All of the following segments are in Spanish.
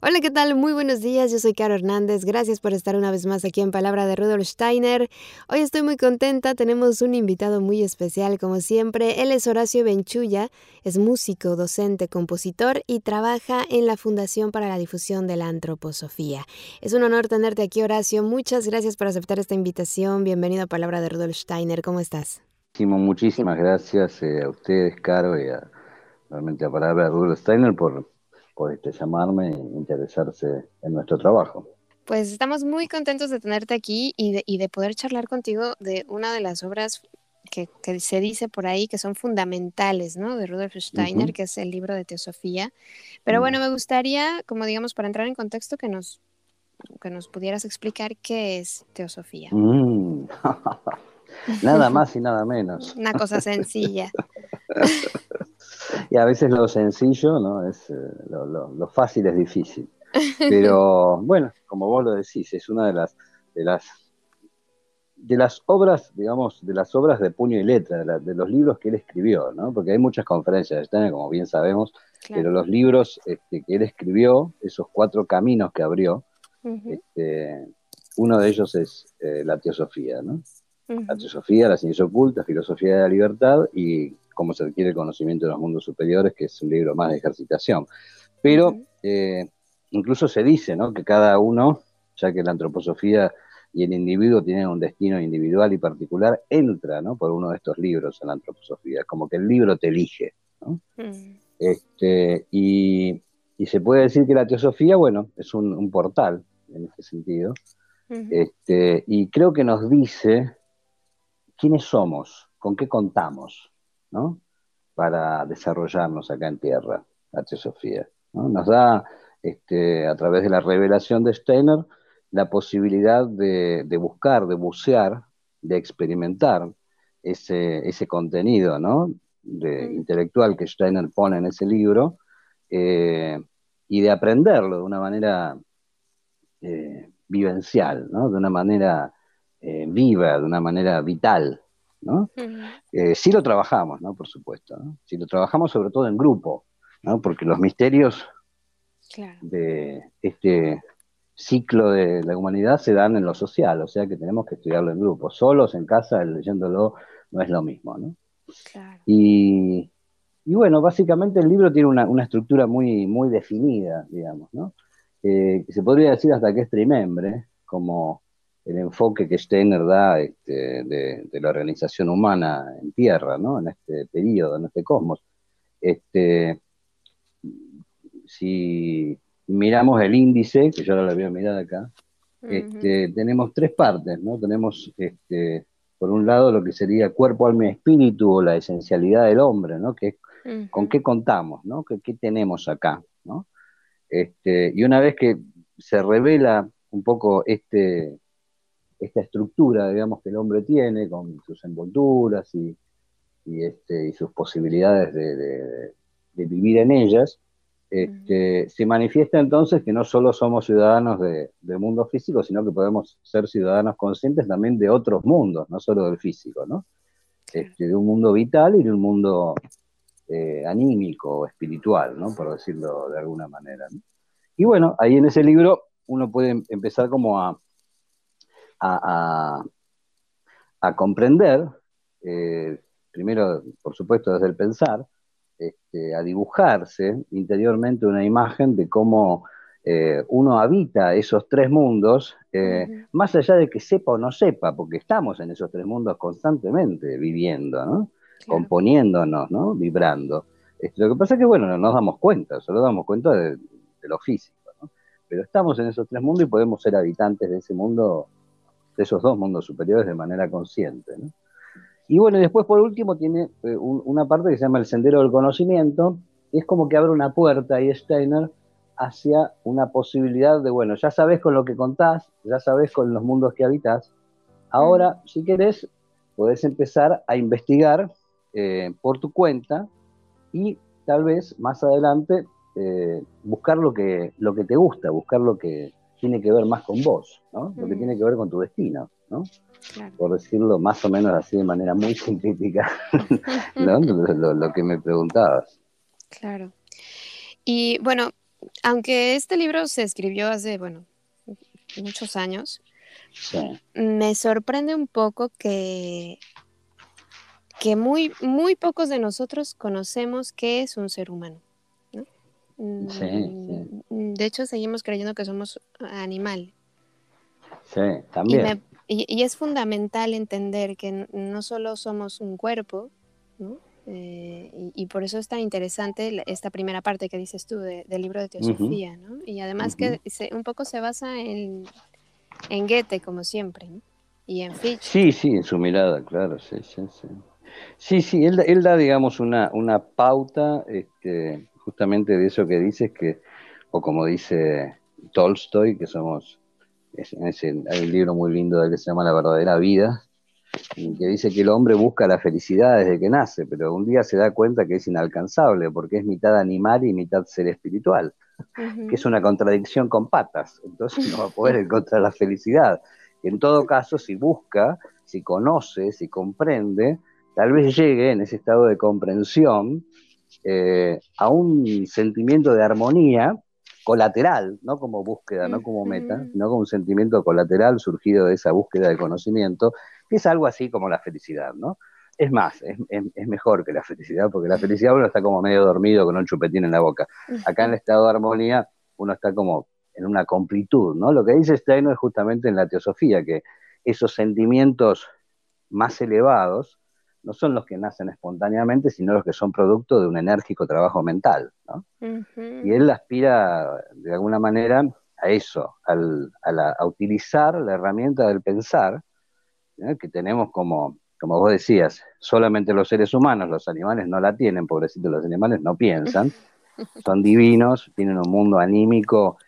Hola, ¿qué tal? Muy buenos días, yo soy Caro Hernández, gracias por estar una vez más aquí en Palabra de Rudolf Steiner. Hoy estoy muy contenta, tenemos un invitado muy especial como siempre, él es Horacio Benchuya, es músico, docente, compositor y trabaja en la Fundación para la Difusión de la Antroposofía. Es un honor tenerte aquí Horacio, muchas gracias por aceptar esta invitación, bienvenido a Palabra de Rudolf Steiner, ¿cómo estás? Muchísimas gracias eh, a ustedes, Caro, y a, realmente a Palabra de Rudolf Steiner por este, llamarme e interesarse en nuestro trabajo. Pues estamos muy contentos de tenerte aquí y de, poder charlar contigo de una de las obras que, se dice por ahí que son fundamentales, ¿no? De Rudolf Steiner, que es el libro de Teosofía. Pero mm. bueno, me gustaría, como digamos, para entrar en contexto, que nos, que nos pudieras explicar qué es Teosofía. Mm. nada más y nada menos. Una cosa sencilla. y a veces lo sencillo, ¿no? Es, eh, lo, fácil es difícil. Pero bueno, como vos lo decís, es una de las, de las, de las obras, digamos, de las obras de puño y letra, de, los libros que él escribió, ¿no? Porque hay muchas conferencias de Steiner, como bien sabemos, pero los libros este, que él escribió, esos cuatro caminos que abrió, este, uno de ellos es eh, la teosofía, ¿no? La teosofía, la ciencia oculta, filosofía de la libertad y cómo se adquiere el conocimiento de los mundos superiores, que es un libro más de ejercitación. Pero eh, incluso se dice ¿no? que cada uno, ya que la antroposofía y el individuo tienen un destino individual y particular, entra ¿no? por uno de estos libros en la antroposofía, como que el libro te elige. ¿no? Mm. este, y, se puede decir que la teosofía, bueno, es un, portal en ese sentido, este, y creo que nos dice quiénes somos, con qué contamos. ¿No? para desarrollarnos acá en tierra, la teosofía. Nos da, este, a través de la revelación de Steiner, la posibilidad de, buscar, de bucear, de experimentar ese, ese contenido ¿no? de, mm. intelectual que Steiner pone en ese libro eh, y de aprenderlo de una manera eh, vivencial, ¿no? de una manera eh, viva, de una manera vital. ¿No? Eh, sí lo trabajamos, ¿no? Por supuesto, ¿no? Sí lo trabajamos sobre todo en grupo, ¿no? Porque los misterios de este ciclo de la humanidad se dan en lo social, o sea que tenemos que estudiarlo en grupo. Solos, en casa, leyéndolo, no es lo mismo, ¿no? Y, bueno, básicamente el libro tiene una, estructura muy, muy definida, digamos, ¿no? Eh, se podría decir hasta que es trimembre, como el enfoque que Steiner da este, de, la organización humana en tierra, ¿no? en este periodo, en este cosmos. Este, si miramos el índice, que yo ahora lo voy a mirar acá, este, tenemos tres partes, ¿no? Tenemos, este, por un lado, lo que sería cuerpo, alma y espíritu, o la esencialidad del hombre, ¿no? Que con qué contamos, ¿no? ¿Qué, tenemos acá, ¿no? Este, y una vez que se revela un poco este, esta estructura, digamos, que el hombre tiene, con sus envolturas y, este, y sus posibilidades de, vivir en ellas, este, se manifiesta entonces que no solo somos ciudadanos de, del mundo físico, sino que podemos ser ciudadanos conscientes también de otros mundos, no solo del físico, ¿no? Este, de un mundo vital y de un mundo eh, anímico o espiritual, ¿no? Por decirlo de alguna manera. Y bueno, ahí en ese libro uno puede empezar como a, a, comprender, eh, primero, por supuesto, desde el pensar, este, a dibujarse interiormente una imagen de cómo eh, uno habita esos tres mundos, eh, más allá de que sepa o no sepa, porque estamos en esos tres mundos constantemente viviendo, componiéndonos, ¿no? vibrando. Este, lo que pasa es que, bueno, no nos damos cuenta, solo damos cuenta de, de lo físico, pero estamos en esos tres mundos y podemos ser habitantes de ese mundo de esos dos mundos superiores de manera consciente. Y bueno, después por último tiene eh, una parte que se llama el sendero del conocimiento, es como que abre una puerta ahí Steiner hacia una posibilidad de, bueno, ya sabes con lo que contás, ya sabes con los mundos que habitas, ahora, si querés, podés empezar a investigar eh, por tu cuenta y tal vez más adelante eh, buscar lo que, lo que te gusta, buscar lo que tiene que ver más con vos, ¿no? Lo que tiene que ver con tu destino, ¿no? Por decirlo más o menos así de manera muy sintética, ¿no? lo, que me preguntabas. Claro. Y bueno, aunque este libro se escribió hace, bueno, muchos años, me sorprende un poco que, que muy, muy pocos de nosotros conocemos qué es un ser humano. Mm, de hecho, seguimos creyendo que somos animal. Sí, también. Y, es fundamental entender que no solo somos un cuerpo, eh, y, por eso es tan interesante esta primera parte que dices tú del libro de teosofía, ¿no? Y además que un poco se basa en, en Goethe, como siempre, Y en Fichte. Sí, sí, en su mirada, claro, sí, sí, sí. Sí, sí, él, él da, digamos, una, una pauta este, justamente de eso que dices, que, o como dice Tolstoy, que somos, es, hay un libro muy lindo de que se llama La verdadera vida, que dice que el hombre busca la felicidad desde que nace, pero un día se da cuenta que es inalcanzable, porque es mitad animal y mitad ser espiritual, que es una contradicción con patas, entonces no va a poder encontrar la felicidad. En todo caso, si busca, si conoce, si comprende, tal vez llegue en ese estado de comprensión eh, a un sentimiento de armonía colateral, no como búsqueda, no como meta, sino como un sentimiento colateral surgido de esa búsqueda de conocimiento, que es algo así como la felicidad, ¿no? Es más, es, mejor que la felicidad, porque la felicidad uno está como medio dormido con un chupetín en la boca. Acá en el estado de armonía uno está como en una completud, ¿no? Lo que dice Steiner es justamente en la teosofía, que esos sentimientos más elevados no son los que nacen espontáneamente, sino los que son producto de un enérgico trabajo mental. ¿no? Y él aspira, de alguna manera, a eso, a, utilizar la herramienta del pensar, que tenemos como, como vos decías, solamente los seres humanos, los animales no la tienen, pobrecitos, los animales no piensan, son divinos, tienen un mundo anímico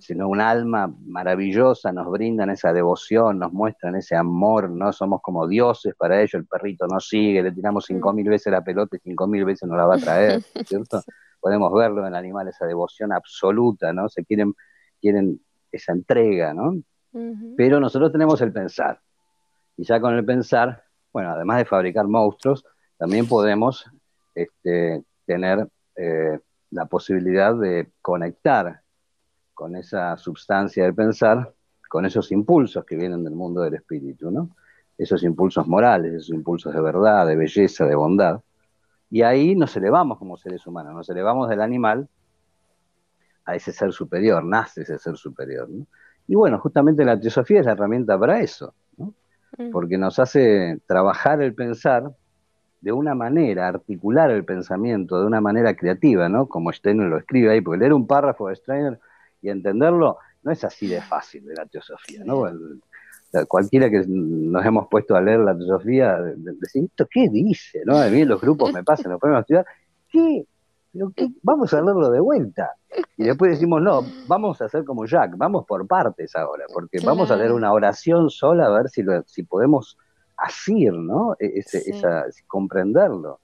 sino un alma maravillosa, nos brindan esa devoción, nos muestran ese amor, ¿no? Somos como dioses para ellos, el perrito nos sigue, le tiramos mm. cinco mil veces la pelota y cinco mil veces nos la va a traer, ¿cierto? Podemos verlo en el animal, esa devoción absoluta, ¿no? Se quieren, quieren esa entrega, ¿no? Pero nosotros tenemos el pensar. Y ya con el pensar, bueno, además de fabricar monstruos, también podemos este, tener eh, la posibilidad de conectar con esa sustancia de pensar, con esos impulsos que vienen del mundo del espíritu, ¿no? Esos impulsos morales, esos impulsos de verdad, de belleza, de bondad. Y ahí nos elevamos como seres humanos, nos elevamos del animal a ese ser superior, nace ese ser superior. ¿no? Y bueno, justamente la teosofía es la herramienta para eso, ¿no? Mm. porque nos hace trabajar el pensar de una manera, articular el pensamiento de una manera creativa, ¿no? Como Steiner lo escribe ahí, porque leer un párrafo de Steiner y entenderlo no es así de fácil de la teosofía, ¿no? cualquiera que nos hemos puesto a leer la teosofía, decir, qué dice? ¿no? A mí los grupos me pasan, nos ponemos a estudiar, ¿qué? ¿Pero qué? Vamos a leerlo de vuelta. Y después decimos, no, vamos a hacer como Jack, vamos por partes ahora, porque vamos a leer una oración sola a ver si, si podemos asir, ¿no? E, esa, comprenderlo.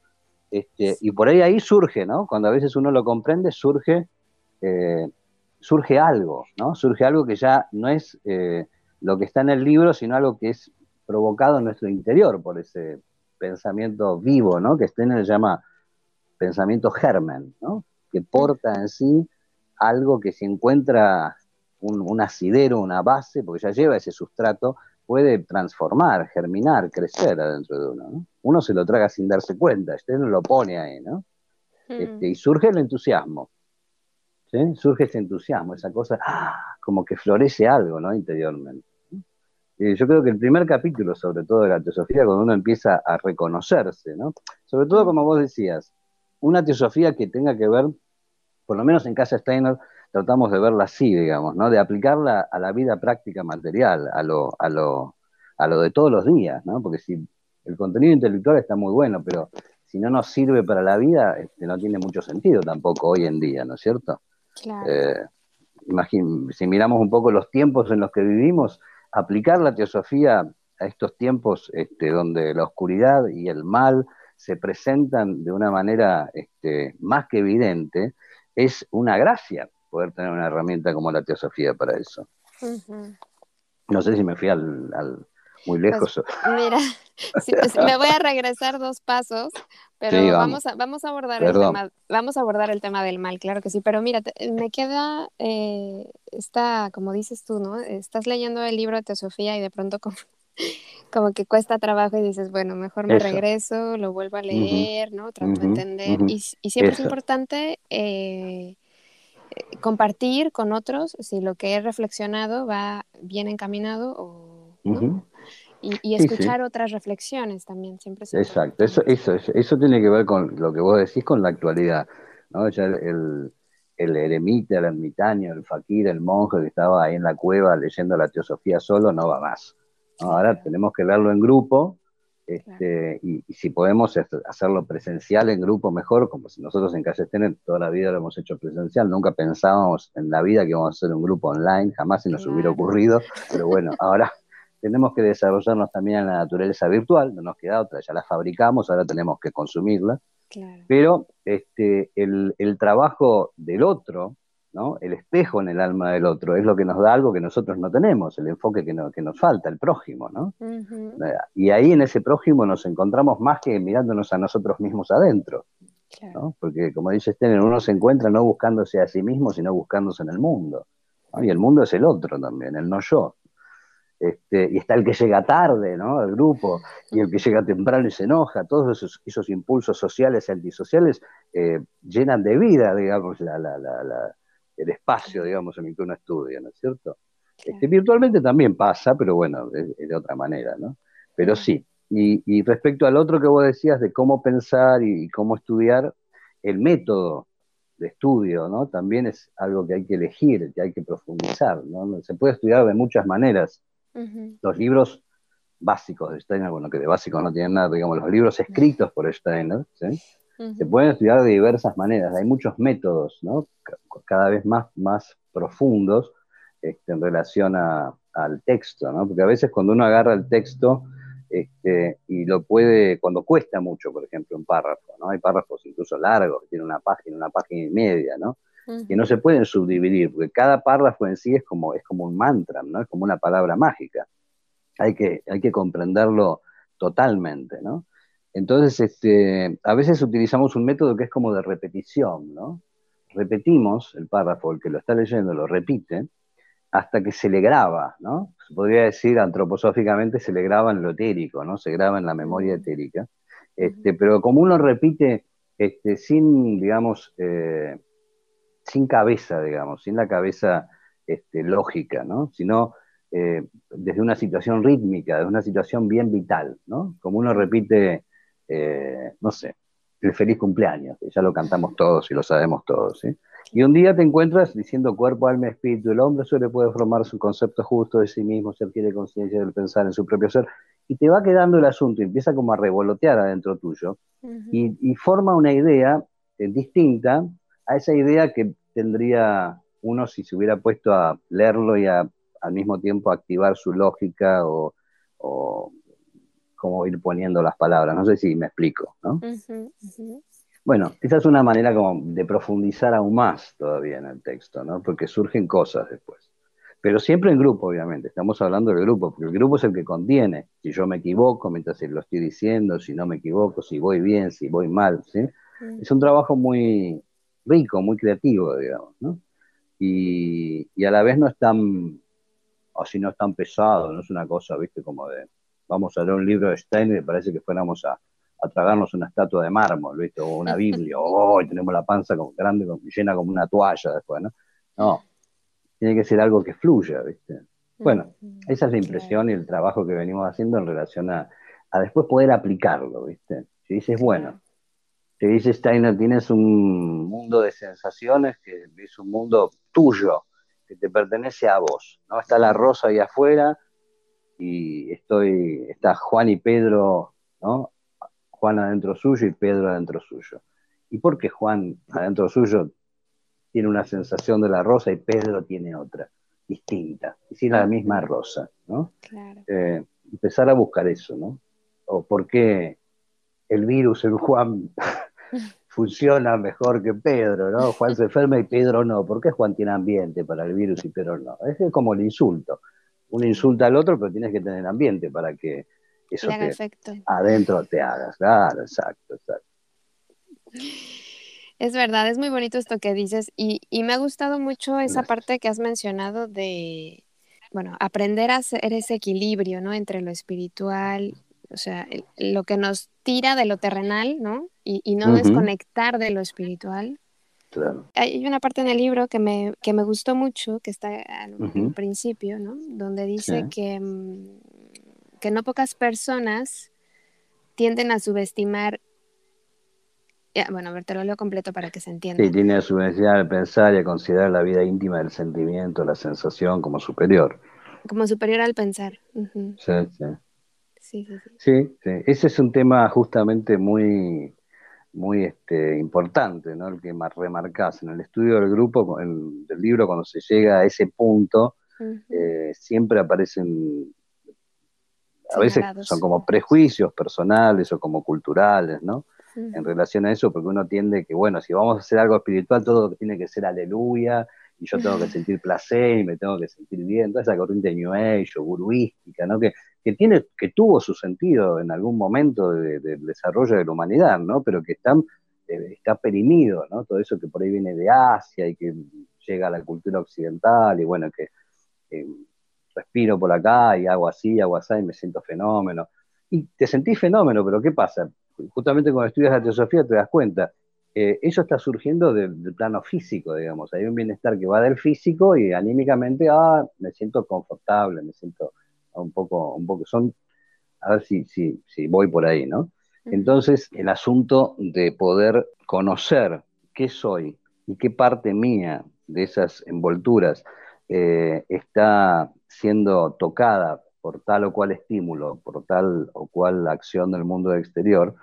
Este, y por ahí ahí surge, ¿no? Cuando a veces uno lo comprende, surge eh, surge algo, ¿no? Surge algo que ya no es eh, lo que está en el libro, sino algo que es provocado en nuestro interior por ese pensamiento vivo, ¿no? Que Steiner llama pensamiento germen, ¿no? Que porta en sí algo que si encuentra un, asidero, una base, porque ya lleva ese sustrato, puede transformar, germinar, crecer adentro de uno. ¿no? Uno se lo traga sin darse cuenta, Steiner lo pone ahí, ¿no? Hmm. Este, y surge el entusiasmo surge ese entusiasmo, esa cosa, como que florece algo ¿no? interiormente. yo creo que el primer capítulo, sobre todo de la teosofía, cuando uno empieza a reconocerse, ¿no? sobre todo como vos decías, una teosofía que tenga que ver, por lo menos en Casa Steiner, tratamos de verla así, digamos, ¿no? de aplicarla a la vida práctica material, a lo, a lo, a lo de todos los días, ¿no? porque si el contenido intelectual está muy bueno, pero si no nos sirve para la vida, este, no tiene mucho sentido tampoco hoy en día, ¿no es cierto? Eh, si miramos un poco los tiempos en los que vivimos, aplicar la teosofía a estos tiempos este, donde la oscuridad y el mal se presentan de una manera este, más que evidente, es una gracia poder tener una herramienta como la teosofía para eso. No sé si me fui al, muy lejos. Pues, mira, pues, me voy a regresar dos pasos, pero vamos. a, vamos a abordar el tema, vamos a abordar el tema del mal, claro que sí, pero mira, me queda eh, esta, como dices tú, ¿no? Estás leyendo el libro de Teosofía y de pronto como, como que cuesta trabajo y dices, bueno, mejor me regreso, lo vuelvo a leer, ¿no? Trato de entender. y, siempre es importante eh, compartir con otros si lo que he reflexionado va bien encaminado o no. Y, escuchar otras reflexiones también, siempre. Exacto, eso, eso, eso tiene que ver con lo que vos decís con la actualidad. ¿no? Ya el, el eremita, el ermitaño, el faquir, el monje que estaba ahí en la cueva leyendo la teosofía solo, no va más. Ahora tenemos que verlo en grupo, este, y, si podemos hacerlo presencial en grupo mejor, como si nosotros en Calle Tener toda la vida lo hemos hecho presencial, nunca pensábamos en la vida que íbamos a hacer un grupo online, jamás se nos hubiera ocurrido, pero bueno, ahora tenemos que desarrollarnos también en la naturaleza virtual, no nos queda otra, ya la fabricamos, ahora tenemos que consumirla. Pero este, el, trabajo del otro, ¿no? el espejo en el alma del otro, es lo que nos da algo que nosotros no tenemos, el enfoque que, que nos falta, el prójimo. ¿no? Y ahí en ese prójimo nos encontramos más que mirándonos a nosotros mismos adentro. ¿no? Porque como dice Stener, uno se encuentra no buscándose a sí mismo, sino buscándose en el mundo. Y el mundo es el otro también, el no yo. Este, y está el que llega tarde, ¿no? El grupo, y el que llega temprano y se enoja, todos esos, impulsos sociales y antisociales eh, llenan de vida, digamos, el espacio, digamos, en el que uno estudia, ¿no es cierto? Este, virtualmente también pasa, pero bueno, es, de otra manera, ¿no? Pero sí, y, respecto al otro que vos decías de cómo pensar y, cómo estudiar, el método de estudio, ¿no? También es algo que hay que elegir, que hay que profundizar, ¿no? Se puede estudiar de muchas maneras los libros básicos de Steiner, bueno, que de básicos no tienen nada, digamos, los libros escritos por Steiner, se pueden estudiar de diversas maneras. Hay muchos métodos, ¿no? Cada vez más, más profundos este, en relación al texto, ¿no? Porque a veces cuando uno agarra el texto este, y lo puede, cuando cuesta mucho, por ejemplo, un párrafo, ¿no? Hay párrafos incluso largos, que tienen una página, una página y media, ¿no? Que no se pueden subdividir, porque cada párrafo en sí es como, es como un mantra, ¿no? Es como una palabra mágica. Hay que, hay que comprenderlo totalmente, ¿no? Entonces, este, a veces utilizamos un método que es como de repetición, ¿no? Repetimos el párrafo, el que lo está leyendo lo repite, hasta que se le graba, ¿no? Se podría decir antroposóficamente se le graba en lo etérico, ¿no? Se graba en la memoria etérica. Este, pero como uno repite este, sin, digamos, eh, sin cabeza, digamos, sin la cabeza este, lógica, ¿no? Sino eh, desde una situación rítmica, desde una situación bien vital, ¿no? Como uno repite, eh, no sé, el feliz cumpleaños, que ya lo cantamos todos y lo sabemos todos, ¿sí? Y un día te encuentras diciendo cuerpo, alma, espíritu, el hombre solo puede formar su concepto justo de sí mismo, se adquiere conciencia del pensar en su propio ser, y te va quedando el asunto, y empieza como a revolotear adentro tuyo, y, forma una idea eh, distinta a esa idea que tendría uno si se hubiera puesto a leerlo y al mismo tiempo activar su lógica o, o cómo ir poniendo las palabras. No sé si me explico, ¿no? Bueno, esa es una manera como de profundizar aún más todavía en el texto, ¿no? Porque surgen cosas después. Pero siempre en grupo, obviamente. Estamos hablando del grupo, porque el grupo es el que contiene. Si yo me equivoco mientras lo estoy diciendo, si no me equivoco, si voy bien, si voy mal, ¿sí? Es un trabajo muy, rico, muy creativo, digamos, ¿no? Y, a la vez no es tan, así no es tan pesado, no es una cosa, viste, como de, vamos a leer un libro de Steiner y parece que fuéramos a, tragarnos una estatua de mármol, viste, o una Biblia, o oh, tenemos la panza como grande, llena como una toalla después, ¿no? No, tiene que ser algo que fluya, viste. Bueno, esa es la impresión y el trabajo que venimos haciendo en relación a, a después poder aplicarlo, viste. Si dices, bueno, te dice Steiner, tienes un mundo de sensaciones que es un mundo tuyo, que te pertenece a vos. ¿no? Está la rosa ahí afuera y estoy, está Juan y Pedro, ¿no? Juan adentro suyo y Pedro adentro suyo. ¿Y por qué Juan adentro suyo tiene una sensación de la rosa y Pedro tiene otra, distinta? Es decir, la misma rosa, ¿no? Eh, empezar a buscar eso, ¿no? O por qué el virus en Juan funciona mejor que Pedro, ¿no? Juan se enferma y Pedro no. ¿Por qué Juan tiene ambiente para el virus y Pedro no? Es como el insulto. Uno insulta al otro, pero tienes que tener ambiente para que eso adentro te hagas. Claro, exacto, exacto. Es verdad, es muy bonito esto que dices y, me ha gustado mucho esa parte que has mencionado de, bueno, aprender a hacer ese equilibrio, ¿no? Entre lo espiritual, o sea, lo que nos tira de lo terrenal, ¿no? Y, no desconectar de lo espiritual. Claro. Hay una parte en el libro que me, que me gustó mucho, que está al, principio, ¿no? Donde dice que, mm, que no pocas personas tienden a subestimar bueno, a ver, te lo leo completo para que se entienda. Sí, tiene a subestimar al pensar y a considerar la vida íntima del sentimiento, la sensación como superior. Como superior al pensar. sí, sí. Sí, sí, sí. Ese es un tema justamente muy, muy este, importante, ¿no? El que más remarcás en el estudio del grupo, del libro, cuando se llega a ese punto, eh, siempre aparecen, a veces son como prejuicios personales o como culturales, ¿no? En relación a eso, porque uno tiende que, bueno, si vamos a hacer algo espiritual, todo tiene que ser aleluya, y yo tengo que sentir placer y me tengo que sentir bien, toda esa corriente New Age o guruística, ¿no? Que que, tiene, que tuvo su sentido en algún momento del desarrollo de la humanidad, ¿no? Pero que está, eh, está perimido, ¿no? Todo eso que por ahí viene de Asia y que llega a la cultura occidental y bueno, que respiro por acá y hago así, hago así y me siento fenómeno. Y te sentís fenómeno, pero ¿qué pasa? Justamente cuando estudias la teosofía te das cuenta, eh, eso está surgiendo del, plano físico, digamos. Hay un bienestar que va del físico y anímicamente, ah, me siento confortable, me siento un poco, un poco, son, a ver si, si, si voy por ahí, ¿no? Entonces, el asunto de poder conocer qué soy y qué parte mía de esas envolturas eh, está siendo tocada por tal o cual estímulo, por tal o cual acción del mundo exterior,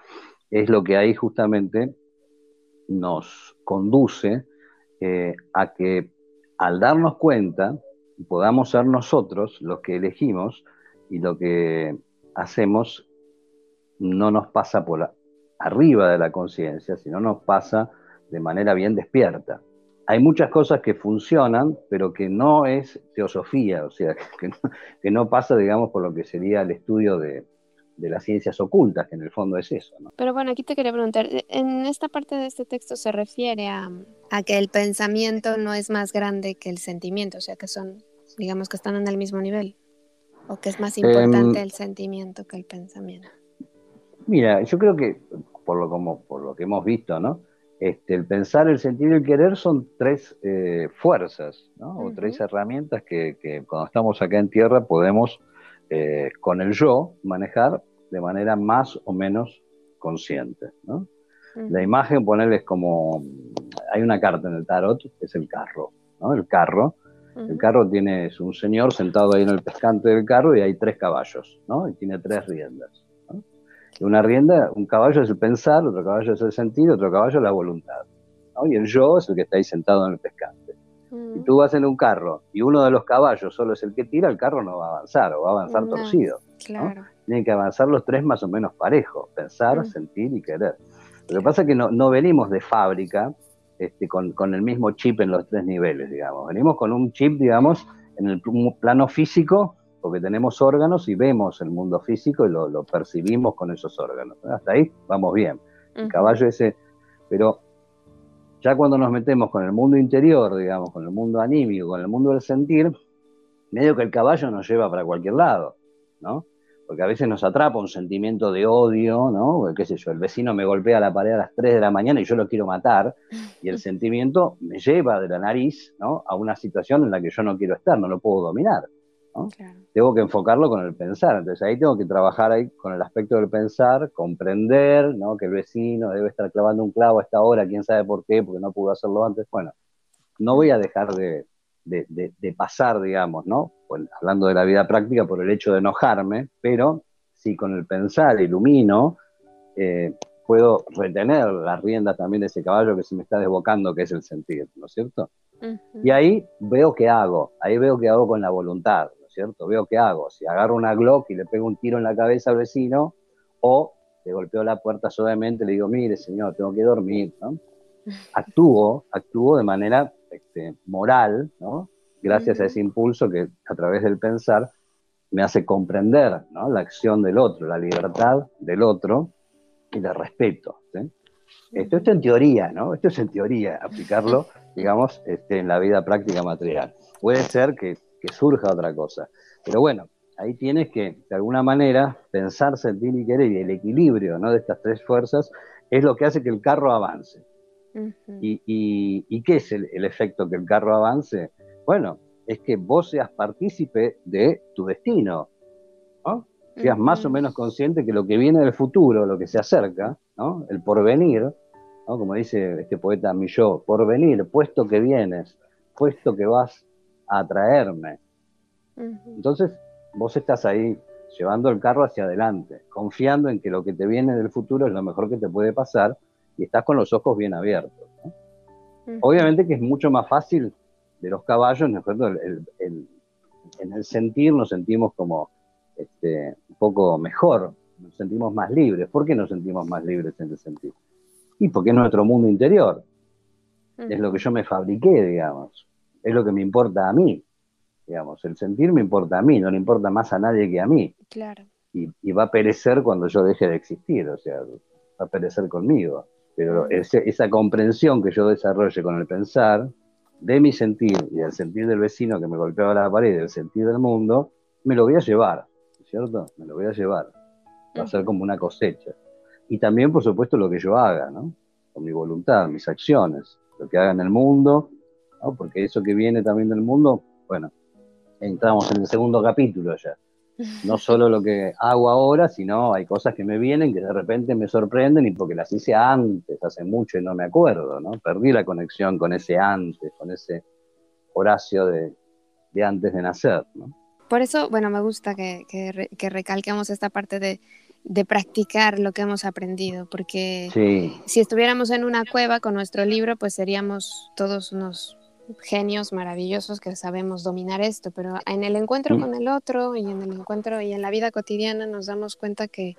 es lo que ahí justamente nos conduce eh, a que al darnos cuenta podamos ser nosotros los que elegimos y lo que hacemos no nos pasa por arriba de la conciencia, sino nos pasa de manera bien despierta. Hay muchas cosas que funcionan, pero que no es teosofía, o sea, que no, pasa, digamos, por lo que sería el estudio de, las ciencias ocultas, que en el fondo es eso. Pero bueno, aquí te quería preguntar, en esta parte de este texto se refiere a, a, que el pensamiento no es más grande que el sentimiento, o sea, que son digamos que están en el mismo nivel? ¿O que es más importante em, el sentimiento que el pensamiento? Mira, yo creo que, por lo, como, por lo que hemos visto, ¿no? Este, el pensar, el sentir y el querer son tres eh, fuerzas, ¿no? O tres herramientas que, cuando estamos acá en tierra podemos, eh, con el yo, manejar de manera más o menos consciente, ¿no? La imagen, ponerles como, hay una carta en el tarot, que es el carro, ¿no? El carro el carro tiene un señor sentado ahí en el pescante del carro y hay tres caballos, ¿no? Y tiene tres riendas. una rienda, un caballo es el pensar, otro caballo es el sentir, otro caballo es la voluntad. Y el yo es el que está ahí sentado en el pescante. Si tú vas en un carro y uno de los caballos solo es el que tira, el carro no va a avanzar o va a avanzar torcido. Claro. Tienen que avanzar los tres más o menos parejos, pensar, sentir y querer. Lo que pasa es que no, no venimos de fábrica este, con, el mismo chip en los tres niveles, digamos. Venimos con un chip, digamos, en el plano físico, porque tenemos órganos y vemos el mundo físico y lo, percibimos con esos órganos. Hasta ahí vamos bien. El caballo ese, pero ya cuando nos metemos con el mundo interior, digamos, con el mundo anímico, con el mundo del sentir, medio que el caballo nos lleva para cualquier lado, ¿no? Porque a veces nos atrapa un sentimiento de odio, ¿no? qué sé yo, el vecino me golpea la pared a las 3 de la mañana y yo lo quiero matar, y el sentimiento me lleva de la nariz, ¿no? A una situación en la que yo no quiero estar, no lo puedo dominar, Tengo que enfocarlo con el pensar, entonces ahí tengo que trabajar ahí con el aspecto del pensar, comprender, ¿no? Que el vecino debe estar clavando un clavo a esta hora, quién sabe por qué, porque no pudo hacerlo antes, bueno, no voy a dejar de, de, pasar, digamos, ¿no? Pues, hablando de la vida práctica, por el hecho de enojarme, pero si con el pensar ilumino, eh, puedo retener la rienda también de ese caballo que se me está desbocando, que es el sentir, ¿no es cierto? Y ahí veo qué hago, ahí veo qué hago con la voluntad, ¿no es cierto? Veo qué hago, si agarro una Glock y le pego un tiro en la cabeza al vecino, o le golpeo la puerta suavemente, le digo, mire señor, tengo que dormir, ¿no? Actúo, actúo de manera este, moral, ¿no? Gracias a ese impulso que a través del pensar me hace comprender la acción del otro, la libertad del otro y el respeto. Esto, esto en teoría, ¿no? Esto es en teoría, aplicarlo, digamos, este, en la vida práctica material. Puede ser que, surja otra cosa, pero bueno, ahí tienes que, de alguna manera, pensar, sentir y querer, y el equilibrio ¿no? de estas tres fuerzas es lo que hace que el carro avance. Y, qué es el, efecto que el carro avance? Bueno, es que vos seas partícipe de tu destino, ¿no? Seas más o menos consciente que lo que viene del futuro, lo que se acerca, ¿no? El porvenir, ¿no? Como dice este poeta Milló, porvenir, puesto que vienes, puesto que vas a traerme. Entonces, vos estás ahí llevando el carro hacia adelante, confiando en que lo que te viene del futuro es lo mejor que te puede pasar y estás con los ojos bien abiertos. Obviamente que es mucho más fácil de los caballos, ¿no en el sentir nos sentimos como este, un poco mejor, nos sentimos más libres. ¿Por qué nos sentimos más libres en el sentir? Y porque es nuestro mundo interior. Es lo que yo me fabriqué, digamos. Es lo que me importa a mí. Digamos, el sentir me importa a mí, no le importa más a nadie que a mí. Claro. Y, va a perecer cuando yo deje de existir, o sea, va a perecer conmigo. Pero esa comprensión que yo desarrolle con el pensar, de mi sentir y del sentir del vecino que me golpeaba la pared, del sentir del mundo, me lo voy a llevar, ¿cierto? Me lo voy a llevar. Va a ser como una cosecha. Y también, por supuesto, lo que yo haga, ¿no? Con mi voluntad, mis acciones, lo que haga en el mundo, ¿no? Porque eso que viene también del mundo, bueno, entramos en el segundo capítulo ya no solo lo que hago ahora, sino hay cosas que me vienen que de repente me sorprenden y porque las hice antes, hace mucho y no me acuerdo, ¿no? Perdí la conexión con ese antes, con ese Horacio de, antes de nacer, ¿no? Por eso, bueno, me gusta que, recalquemos esta parte de, practicar lo que hemos aprendido, porque si estuviéramos en una cueva con nuestro libro, pues seríamos todos unos genios maravillosos que sabemos dominar esto, pero en el encuentro mm. con el otro y en el encuentro y en la vida cotidiana nos damos cuenta que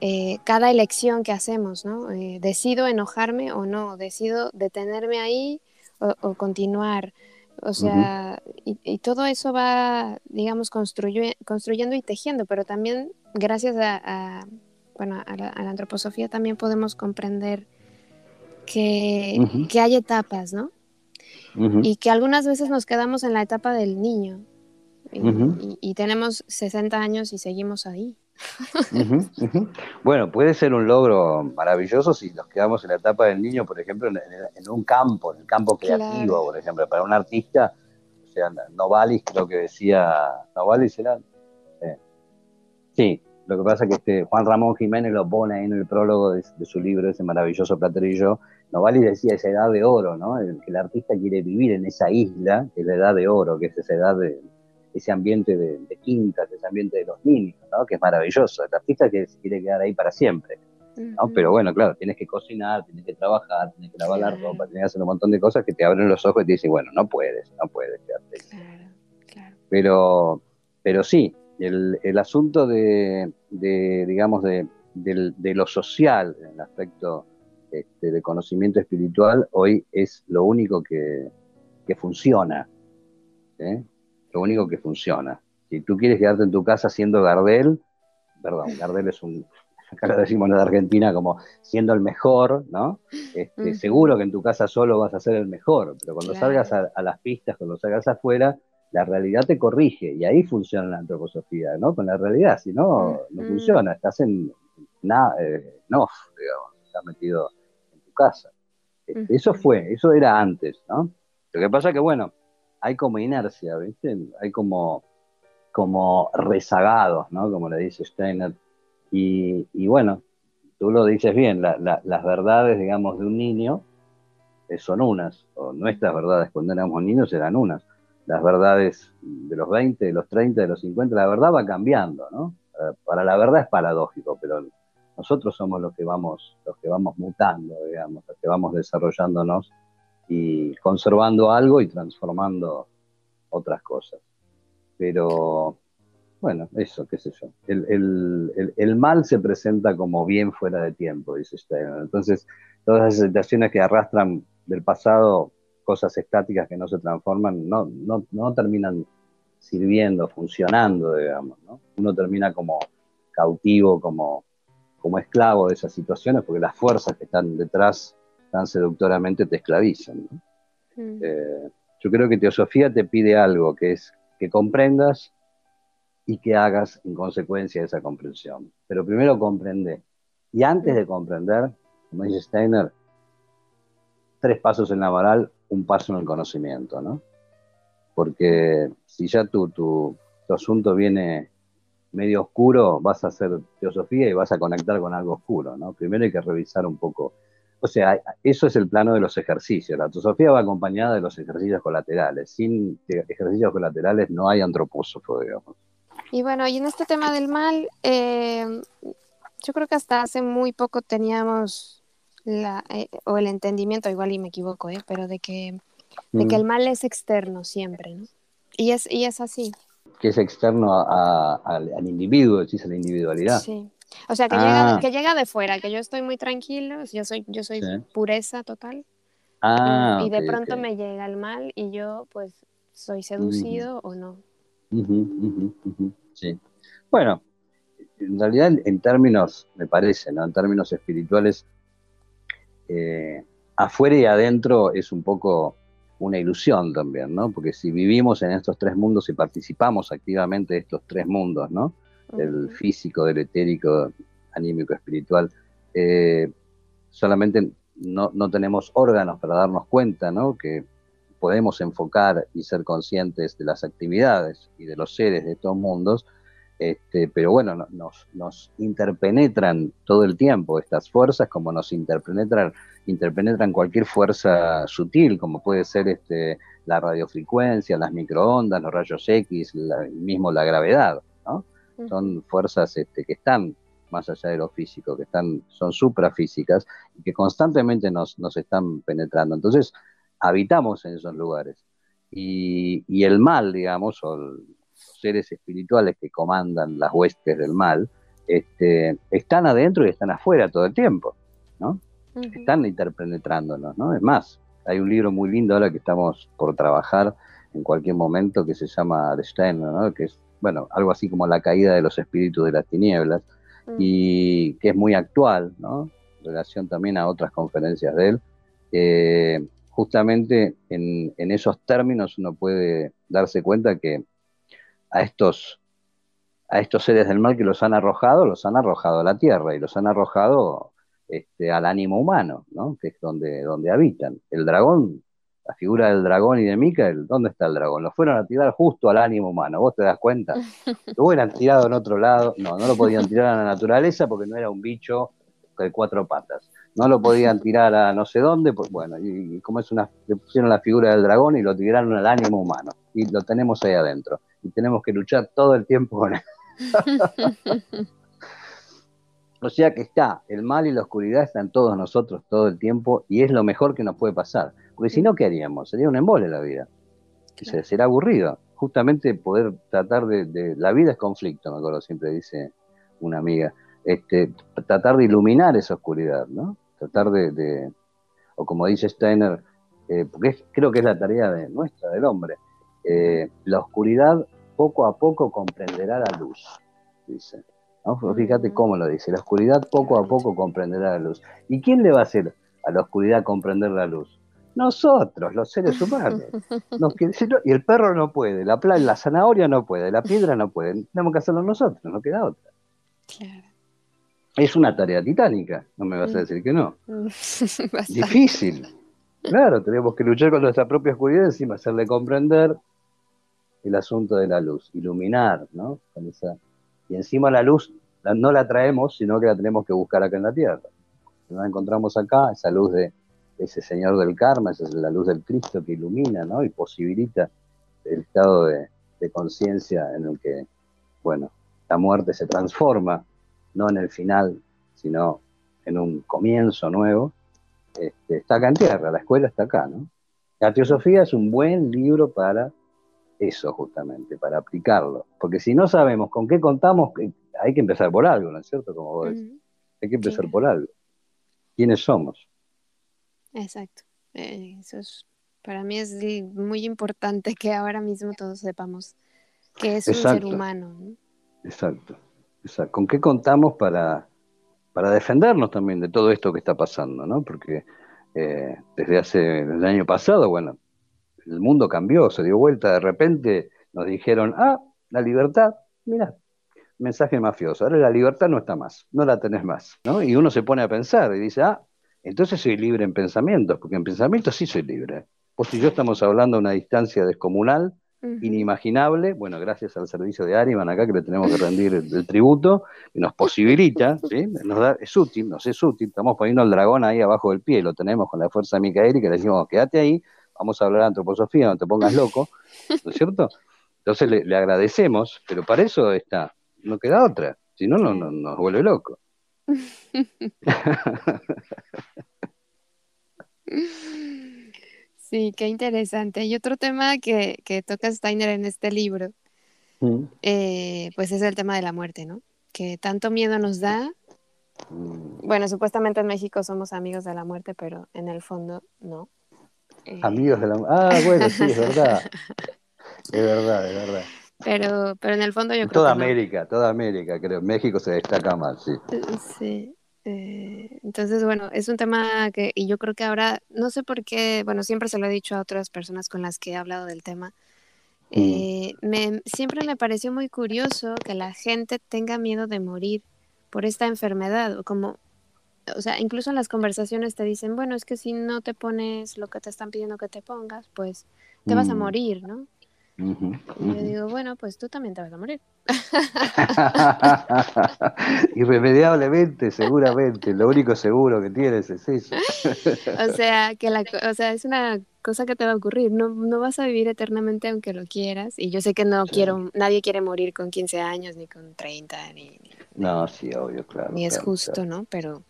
eh, cada elección que hacemos, ¿no? Eh, decido enojarme o no, decido detenerme ahí o, continuar. O sea, y, todo eso va, digamos, construyendo y tejiendo, pero también gracias a, bueno, a la, antroposofía también podemos comprender que, que hay etapas, ¿no? Y que algunas veces nos quedamos en la etapa del niño y, tenemos 60 años y seguimos ahí. Bueno, puede ser un logro maravilloso si nos quedamos en la etapa del niño, por ejemplo, en, un campo, en el campo creativo, por ejemplo, para un artista, o sea, Novalis creo que decía, Novalis era, eh, sí, lo que pasa es que este Juan Ramón Jiménez lo pone ahí en el prólogo de, su libro, ese maravilloso Platerillo. Novalis decía esa edad de oro, ¿no? El, que el artista quiere vivir en esa isla, que es la edad de oro, que es esa edad de ese ambiente de, quintas, ese ambiente de los niños, ¿no? Que es maravilloso. El artista que se quiere quedar ahí para siempre. ¿no? Pero bueno, claro, tienes que cocinar, tienes que trabajar, tienes que lavar la ropa, tienes que hacer un montón de cosas que te abren los ojos y te dicen, bueno, no puedes, no puedes quedarte. Claro, claro. Pero, pero sí, el, asunto de, digamos, de, lo social, en el aspecto este, de conocimiento espiritual, hoy es lo único que, funciona. Lo único que funciona. Si tú quieres quedarte en tu casa siendo Gardel, perdón, Gardel es un, acá lo decimos en la Argentina como siendo el mejor, ¿no? Este, seguro que en tu casa solo vas a ser el mejor, pero cuando salgas a, a, las pistas, cuando salgas afuera, la realidad te corrige y ahí funciona la antroposofía, ¿no? Con la realidad, si no, no funciona, estás en nada, eh, no, digamos, estás metido casa. Este, eso fue, eso era antes, ¿no? Lo que pasa que, bueno, hay como inercia, ¿viste? Hay como, como rezagados, ¿no? Como le dice Steiner. Y, y bueno, tú lo dices bien, las verdades, digamos, de un niño eh, son unas, o nuestras verdades cuando éramos niños eran unas las verdades de los 20, de los 30, de los 50, la verdad va cambiando, ¿no? Eh, para la verdad es paradójico, pero nosotros somos los que vamos, los que vamos mutando, digamos, los que vamos desarrollándonos y conservando algo y transformando otras cosas. Pero, bueno, eso, qué sé yo. El, mal se presenta como bien fuera de tiempo, dice Steiner. Entonces, todas esas situaciones que arrastran del pasado cosas estáticas que no se transforman, no, no, no terminan sirviendo, funcionando, digamos. ¿no? Uno termina como cautivo, como, como esclavo de esas situaciones, porque las fuerzas que están detrás tan seductoramente te esclavizan. Mm. Eh, yo creo que Teosofía te pide algo, que es que comprendas y que hagas en consecuencia de esa comprensión. Pero primero comprende. Y antes de comprender, como dice Steiner, tres pasos en la moral, un paso en el conocimiento, ¿no? Porque si ya tu, tu, tu asunto viene medio oscuro, vas a hacer teosofía y vas a conectar con algo oscuro, ¿no? Primero hay que revisar un poco. O sea, eso es el plano de los ejercicios. La teosofía va acompañada de los ejercicios colaterales. Sin ejercicios colaterales no hay antropósofo, digamos. Y bueno, y en este tema del mal, eh, yo creo que hasta hace muy poco teníamos la, eh, o el entendimiento, igual y me equivoco, ¿eh? pero de que, de que el mal es externo siempre, ¿no? Y es, y es así que es externo al individuo, decís a la individualidad. Sí. O sea, que, llega, ah. que llega de fuera, que yo estoy muy tranquilo, yo soy, yo soy pureza total. Ah, y, de pronto me llega el mal y yo pues soy seducido o no. sí. Bueno, en realidad en términos, me parece, ¿no? En términos espirituales, eh, afuera y adentro es un poco una ilusión también, ¿no? Porque si vivimos en estos tres mundos y participamos activamente de estos tres mundos, ¿no? El físico, del etérico, anímico, espiritual, eh, solamente no, no, tenemos órganos para darnos cuenta, ¿no? Que podemos enfocar y ser conscientes de las actividades y de los seres de estos mundos, este, pero bueno, nos, nos, interpenetran todo el tiempo estas fuerzas, como nos interpenetran interpenetran cualquier fuerza sutil, como puede ser este, la radiofrecuencia, las microondas, los rayos X, mismo la gravedad, ¿no? Son fuerzas este, que están más allá de lo físico, que están, son suprafísicas y que constantemente nos, están penetrando. Entonces, habitamos en esos lugares. Y, el mal, digamos, o los seres espirituales que comandan las huestes del mal, este, están adentro y están afuera todo el tiempo, ¿no? están interpenetrándonos, ¿no? Es más, hay un libro muy lindo ahora que estamos por trabajar en cualquier momento que se llama The Steiner, ¿no? Que es, bueno, algo así como la caída de los espíritus de las tinieblas mm. y que es muy actual, ¿no? En relación también a otras conferencias de él. Eh, justamente en, en esos términos uno puede darse cuenta que a estos a estos seres del mal que los han arrojado, los han arrojado a la tierra y los han arrojado este, al ánimo humano, ¿no? que es donde, donde habitan. El dragón, la figura del dragón y de Michael, ¿dónde está el dragón? Lo fueron a tirar justo al ánimo humano, ¿vos te das cuenta? Lo hubieran tirado en otro lado, no, no lo podían tirar a la naturaleza porque no era un bicho de cuatro patas. No lo podían tirar a no sé dónde, pues bueno, y, como es una, le pusieron la figura del dragón y lo tiraron al ánimo humano. Y lo tenemos ahí adentro. Y tenemos que luchar todo el tiempo con él. O sea que está, el mal y la oscuridad están todos nosotros todo el tiempo y es lo mejor que nos puede pasar. Porque si no, ¿qué haríamos? Sería un embole la vida. Se, será aburrido. Justamente poder tratar de, La vida es conflicto, me acuerdo, siempre dice una amiga. Este, tratar de iluminar esa oscuridad, ¿no? Tratar de. o como dice Steiner, eh, porque creo que es la tarea de nuestra, del hombre. Eh, la oscuridad poco a poco comprenderá la luz, dice. Fíjate cómo lo dice, la oscuridad poco a poco comprenderá la luz. ¿Y quién le va a hacer a la oscuridad comprender la luz? Nosotros, los seres humanos. y el perro no puede, la, la zanahoria no puede, la piedra no puede. Tenemos que hacerlo nosotros, no queda otra. Claro. Es una tarea titánica, no me vas a mm. decir que no. Difícil. Claro, tenemos que luchar con nuestra propia oscuridad, encima hacerle comprender el asunto de la luz, iluminar, ¿no? Con y encima la luz no la traemos, sino que la tenemos que buscar acá en la tierra. La encontramos acá, esa luz de ese Señor del karma, esa es la luz del Cristo que ilumina ¿no? y posibilita el estado de, conciencia en el que, bueno, la muerte se transforma, no en el final, sino en un comienzo nuevo, este, está acá en tierra, la escuela está acá, ¿no? La teosofía es un buen libro para eso justamente, para aplicarlo. Porque si no sabemos con qué contamos, hay que empezar por algo, ¿no es cierto? Como vos decís. Hay que empezar por algo. ¿Quiénes somos? Exacto. Eh, eso es, para mí es muy importante que ahora mismo todos sepamos que es un ser humano. Exacto. Exacto. ¿Con qué contamos para, para defendernos también de todo esto que está pasando? ¿no? Porque eh, desde hace el año pasado, bueno, el mundo cambió, se dio vuelta, de repente nos dijeron, ah, la libertad, mira, mensaje mafioso, ahora la libertad no está más, no la tenés más, ¿no? Y uno se pone a pensar y dice, ah, entonces soy libre en pensamientos, porque en pensamientos sí soy libre. Vos y yo estamos hablando a una distancia descomunal, inimaginable, bueno, gracias al servicio de Ariman acá que le tenemos que rendir el, tributo, que nos posibilita, ¿sí? nos da, es útil, nos es útil, estamos poniendo al dragón ahí abajo del pie, lo tenemos con la fuerza de Micael y que le decimos, quédate ahí, vamos a hablar de antroposofía, no te pongas loco, ¿no es cierto? Entonces le, agradecemos, pero para eso está, no queda otra, si no, no, nos vuelve loco. Sí, qué interesante. Y otro tema que, que toca Steiner en este libro, mm. eh, pues es el tema de la muerte, ¿no? Que tanto miedo nos da. Mm. Bueno, supuestamente en México somos amigos de la muerte, pero en el fondo no. Eh, amigos de la. Ah, bueno, sí, es verdad. es verdad, es verdad. Pero, pero en el fondo yo creo toda América, toda América, creo. México se destaca más, sí. Sí. Eh, entonces, bueno, es un tema que, y yo creo que ahora, no sé por qué, bueno, siempre se lo he dicho a otras personas con las que he hablado del tema, mm. eh, me, siempre me pareció muy curioso que la gente tenga miedo de morir por esta enfermedad, o como, o sea, incluso en las conversaciones te dicen, bueno, es que si no te pones lo que te están pidiendo que te pongas, pues te vas a mm. morir, ¿no? y yo digo, bueno, pues tú también te vas a morir. Irremediablemente, seguramente. Lo único seguro que tienes es eso. o sea, que la, o sea, es una cosa que te va a ocurrir. No, no vas a vivir eternamente aunque lo quieras. Y yo sé que no quiero, nadie quiere morir con 15 años, ni con 30, ni. no, sí, obvio, claro. Ni es justo, ¿no? Pero.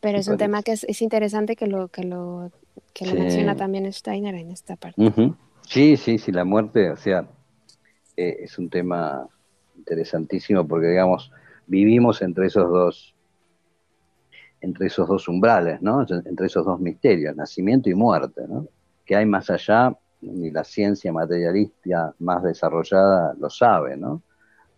Pero es un tema que es, interesante que lo, que lo, que lo menciona también Steiner en esta parte. Sí, sí, sí, la muerte, o sea, eh, es un tema interesantísimo porque, digamos, vivimos entre esos dos, entre esos dos umbrales, ¿no? Entre esos dos misterios, nacimiento y muerte, ¿no? Que hay más allá, y la ciencia materialista más desarrollada lo sabe, ¿no?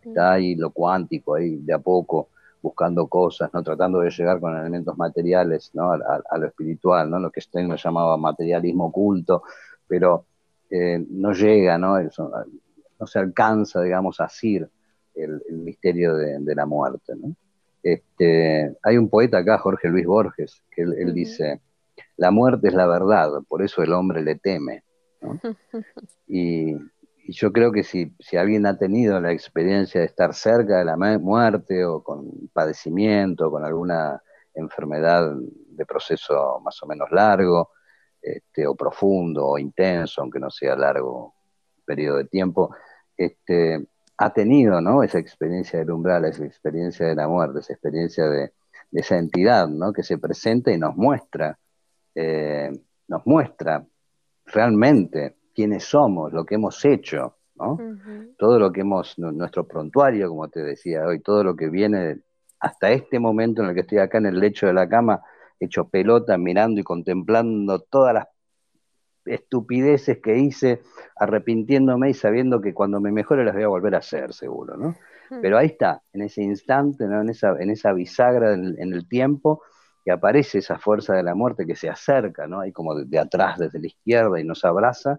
Está ahí lo cuántico, ahí de a poco buscando cosas, ¿no? Tratando de llegar con elementos materiales, ¿no? A, lo espiritual, ¿no? Lo que Stein llamaba materialismo oculto, pero eh, no llega, ¿no? no se alcanza, digamos, a asir el, misterio de, la muerte, ¿no? Este, hay un poeta acá, Jorge Luis Borges, que él, dice, la muerte es la verdad, por eso el hombre le teme. Y, yo creo que si, si, alguien ha tenido la experiencia de estar cerca de la muerte o con padecimiento, con alguna enfermedad de proceso más o menos largo, este, o profundo o intenso, aunque no sea largo periodo de tiempo, este, ha tenido ¿no? esa experiencia del umbral, esa experiencia de la muerte, esa experiencia de, esa entidad ¿no? que se presenta y nos muestra, eh, nos muestra realmente quiénes somos, lo que hemos hecho, ¿no? todo lo que hemos, nuestro prontuario, como te decía hoy, todo lo que viene hasta este momento en el que estoy acá en el lecho de la cama, hecho pelota, mirando y contemplando todas las estupideces que hice, arrepintiéndome y sabiendo que cuando me mejore las voy a volver a hacer, seguro, ¿no? Pero ahí está, en ese instante, ¿no? en, esa, en esa bisagra en, el tiempo, que aparece esa fuerza de la muerte que se acerca, ¿no? Ahí como de, atrás, desde la izquierda, y nos abraza,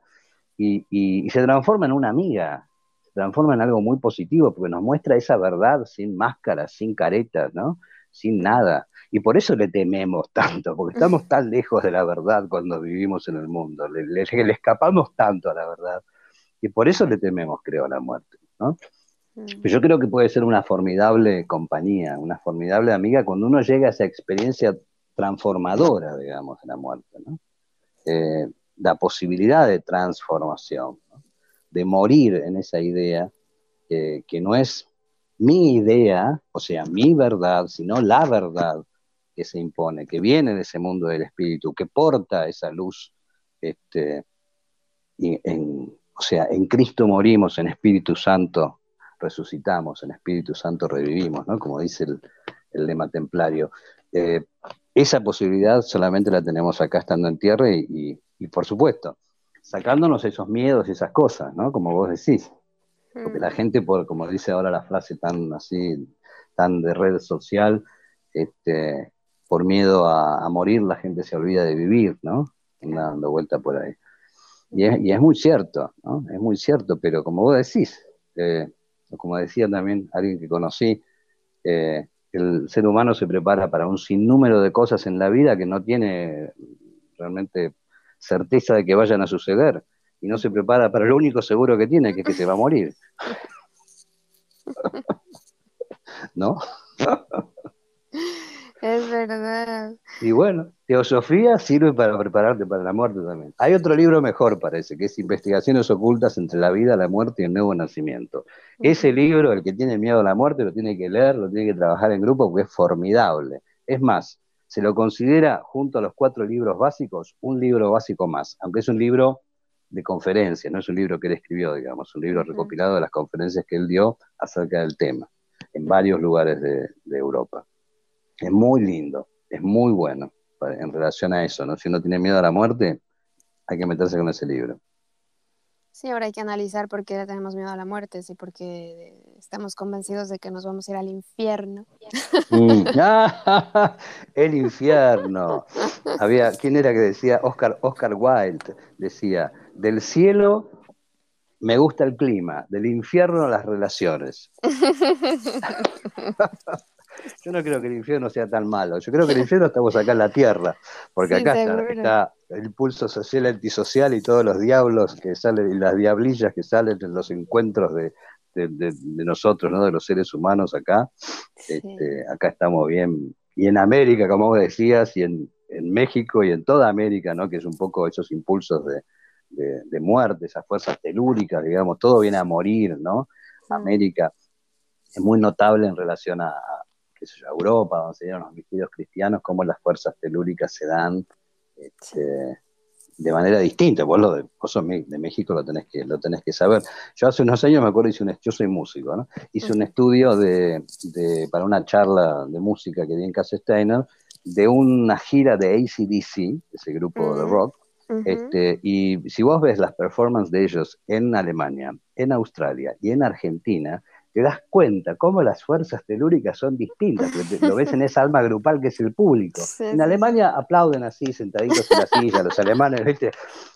y, y, se transforma en una amiga, se transforma en algo muy positivo, porque nos muestra esa verdad sin máscaras, sin caretas, ¿no? Sin nada. Y por eso le tememos tanto, porque estamos tan lejos de la verdad cuando vivimos en el mundo, le, escapamos tanto a la verdad, y por eso le tememos, creo, a la muerte. ¿no? Mm. Yo creo que puede ser una formidable compañía, una formidable amiga cuando uno llega a esa experiencia transformadora, digamos, de la muerte. ¿no? Eh, la posibilidad de transformación, de morir en esa idea que no es mi idea, o sea, mi verdad, sino la verdad que se impone, que viene de ese mundo del espíritu, que porta esa luz este, o sea, en Cristo morimos, en Espíritu Santo resucitamos, en Espíritu Santo revivimos, ¿no? Como dice el, lema templario. Eh, esa posibilidad solamente la tenemos acá estando en tierra y, por supuesto, sacándonos esos miedos y esas cosas, ¿no? Como vos decís. Porque la mm. gente, por, como dice ahora la frase tan así, tan de red social, este, por miedo a, morir, la gente se olvida de vivir, ¿no? Dando vuelta por ahí. Y es, muy cierto, ¿no? Es muy cierto, pero como vos decís, eh, como decía también alguien que conocí, eh, el ser humano se prepara para un sinnúmero de cosas en la vida que no tiene realmente certeza de que vayan a suceder y no se prepara para lo único seguro que tiene, que es que se va a morir. ¿No? Es verdad. Y bueno, Teosofía sirve para prepararte para la muerte también. Hay otro libro mejor, parece, que es Investigaciones ocultas entre la vida, la muerte y el nuevo nacimiento. Ese libro, el que tiene miedo a la muerte, lo tiene que leer, lo tiene que trabajar en grupo porque es formidable. Es más, se lo considera, junto a los cuatro libros básicos, un libro básico más, aunque es un libro de conferencia, no es un libro que él escribió, digamos, un libro recopilado de las conferencias que él dio acerca del tema, en varios lugares de Europa. Es muy lindo, es muy bueno en relación a eso, ¿no? Si uno tiene miedo a la muerte, hay que meterse con ese libro. Sí, ahora hay que analizar por qué tenemos miedo a la muerte, sí, porque estamos convencidos de que nos vamos a ir al infierno. Mm. el infierno. Había, ¿quién era que decía? Oscar, Oscar Wilde decía, del cielo me gusta el clima, del infierno las relaciones. Yo no creo que el infierno sea tan malo. Yo creo que el infierno estamos acá en la tierra, porque acá está, el pulso social antisocial y todos los diablos que salen y las diablillas que salen en los encuentros de, nosotros, ¿no? de los seres humanos acá. Este, acá estamos bien. Y en América, como vos decías, y en, México y en toda América, ¿no? que es un poco esos impulsos de, muerte, esas fuerzas telúricas, digamos, todo viene a morir, ¿no? América es muy notable en relación a, Europa, donde se dieron los misterios cristianos, cómo las fuerzas telúricas se dan este, de manera distinta. Vos, lo de, vos de México lo tenés, que, lo tenés que saber. Yo hace unos años me acuerdo, hice un, yo soy músico, ¿no? hice un estudio de, para una charla de música que di en Casa Steiner, de una gira de ACDC, ese grupo de rock, este, y si vos ves las performances de ellos en Alemania, en Australia y en Argentina, te das cuenta cómo las fuerzas telúricas son distintas, lo ves en esa alma grupal que es el público. en Alemania aplauden así, sentaditos en la silla, los alemanes, ¿viste?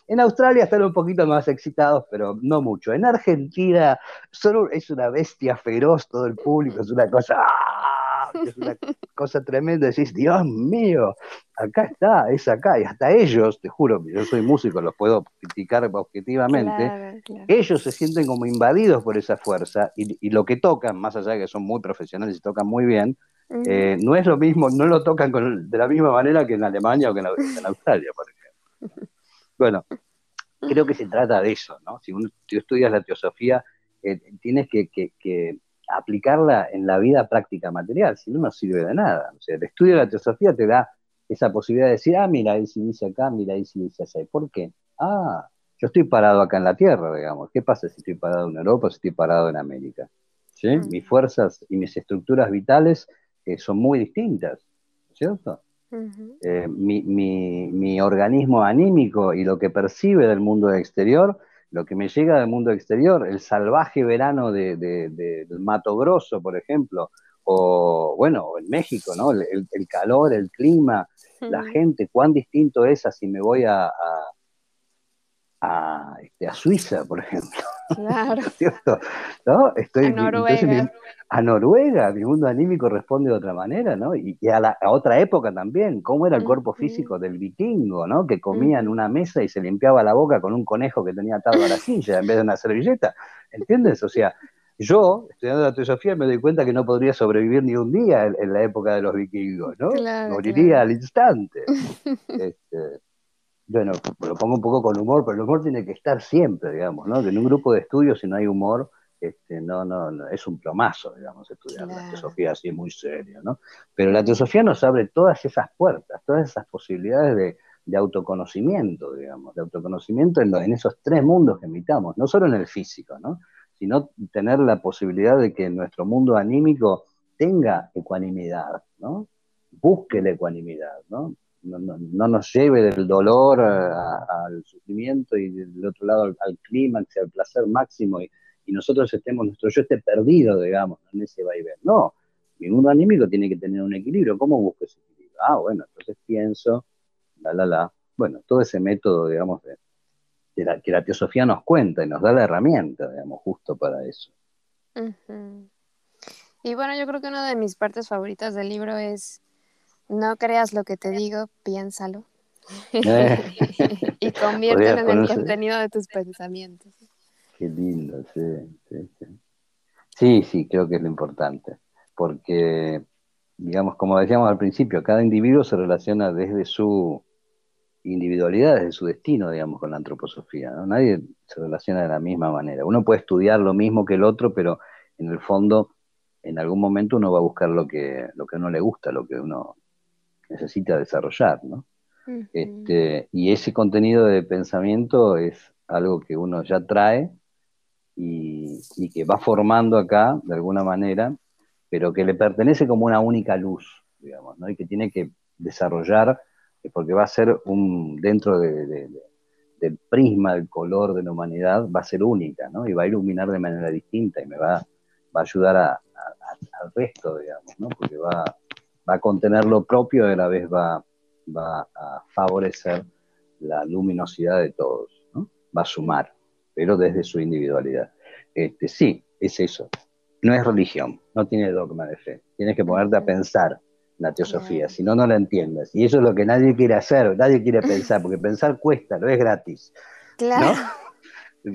En Australia están un poquito más excitados, pero no mucho. En Argentina solo es una bestia feroz todo el público, es una cosa... ¡ah! Es una cosa tremenda, decís, Dios mío, acá está, es acá, y hasta ellos, te juro, yo soy músico, los puedo criticar objetivamente, ellos se sienten como invadidos por esa fuerza, y, lo que tocan, más allá de que son muy profesionales y tocan muy bien, eh, no es lo mismo, no lo tocan de la misma manera que en Alemania o que en, Australia, por ejemplo. Bueno, creo que se trata de eso, ¿no? Si uno, tú estudias la teosofía, eh, tienes que, aplicarla en la vida práctica material, si no, no sirve de nada. O sea, el estudio de la teosofía te da esa posibilidad de decir, ah, mira, ahí sí dice acá, mira, ahí sí dice allá. ¿Por qué? Ah, yo estoy parado acá en la Tierra, digamos. ¿Qué pasa si estoy parado en Europa, si estoy parado en América? ¿Sí? Mm. Mis fuerzas y mis estructuras vitales eh, son muy distintas, ¿cierto? Eh, mi, mi, organismo anímico y lo que percibe del mundo exterior lo que me llega del mundo exterior, el salvaje verano de, del Mato Grosso, por ejemplo, o bueno, en México, ¿no? El, calor, el clima, la gente, cuán distinto es a si me voy a, a, este, Suiza, por ejemplo. Claro. ¿Cierto? ¿No? Estoy, a Noruega. a Noruega, mi mundo anímico responde de otra manera, ¿no? Y, a, la, otra época también, cómo era el cuerpo físico del vikingo, ¿no? Que comía en una mesa y se limpiaba la boca con un conejo que tenía atado a la silla en vez de una servilleta. ¿Entiendes? O sea, yo, estudiando la teosofía, me doy cuenta que no podría sobrevivir ni un día en, la época de los vikingos, ¿no? Moriría al instante. Este, bueno, lo pongo un poco con humor, pero el humor tiene que estar siempre, digamos, ¿no? en un grupo de estudios, si no hay humor, este, no, no, es un plomazo, digamos, estudiar la teosofía así muy serio, ¿no? Pero la teosofía nos abre todas esas puertas, todas esas posibilidades de, de autoconocimiento, digamos, de autoconocimiento en, en, esos tres mundos que habitamos, no solo en el físico, ¿no? sino tener la posibilidad de que nuestro mundo anímico tenga ecuanimidad, ¿no? busque la ecuanimidad, ¿no? No, nos lleve del dolor al sufrimiento y del otro lado al, clímax, al placer máximo y, nosotros estemos, nuestro yo esté perdido, digamos, en ese vaivén. No, mi mundo anímico tiene que tener un equilibrio. ¿Cómo busco ese equilibrio? Ah, bueno, entonces pienso, la, la, la. Bueno, todo ese método, digamos, de, que la teosofía nos cuenta y nos da la herramienta, digamos, justo para eso. Y bueno, yo creo que una de mis partes favoritas del libro es no creas lo que te digo, piénsalo. Eh. y conviértelo en el contenido de tus pensamientos. Qué lindo, sí, sí, sí. Sí, sí, creo que es lo importante. Porque, digamos, como decíamos al principio, cada individuo se relaciona desde su individualidad, desde su destino, digamos, con la antroposofía. Nadie se relaciona de la misma manera. Uno puede estudiar lo mismo que el otro, pero en el fondo, en algún momento uno va a buscar lo que, lo que a uno le gusta, lo que uno necesita desarrollar, ¿no? este, y ese contenido de pensamiento es algo que uno ya trae y, que va formando acá de alguna manera, pero que le pertenece como una única luz, digamos, ¿no? Y que tiene que desarrollar, porque va a ser un, dentro del prisma, del color de la humanidad, va a ser única, ¿no? Y va a iluminar de manera distinta y me va, va a ayudar al resto, digamos, ¿no? Porque va, va a contener lo propio y a la vez va, va a favorecer la luminosidad de todos, ¿no? va a sumar, pero desde su individualidad. Este, sí, es eso. No es religión, no tiene dogma de fe. Tienes que ponerte a pensar la teosofía, si no, no la entiendes. Y eso es lo que nadie quiere hacer, nadie quiere pensar, porque pensar cuesta, no es gratis. Claro.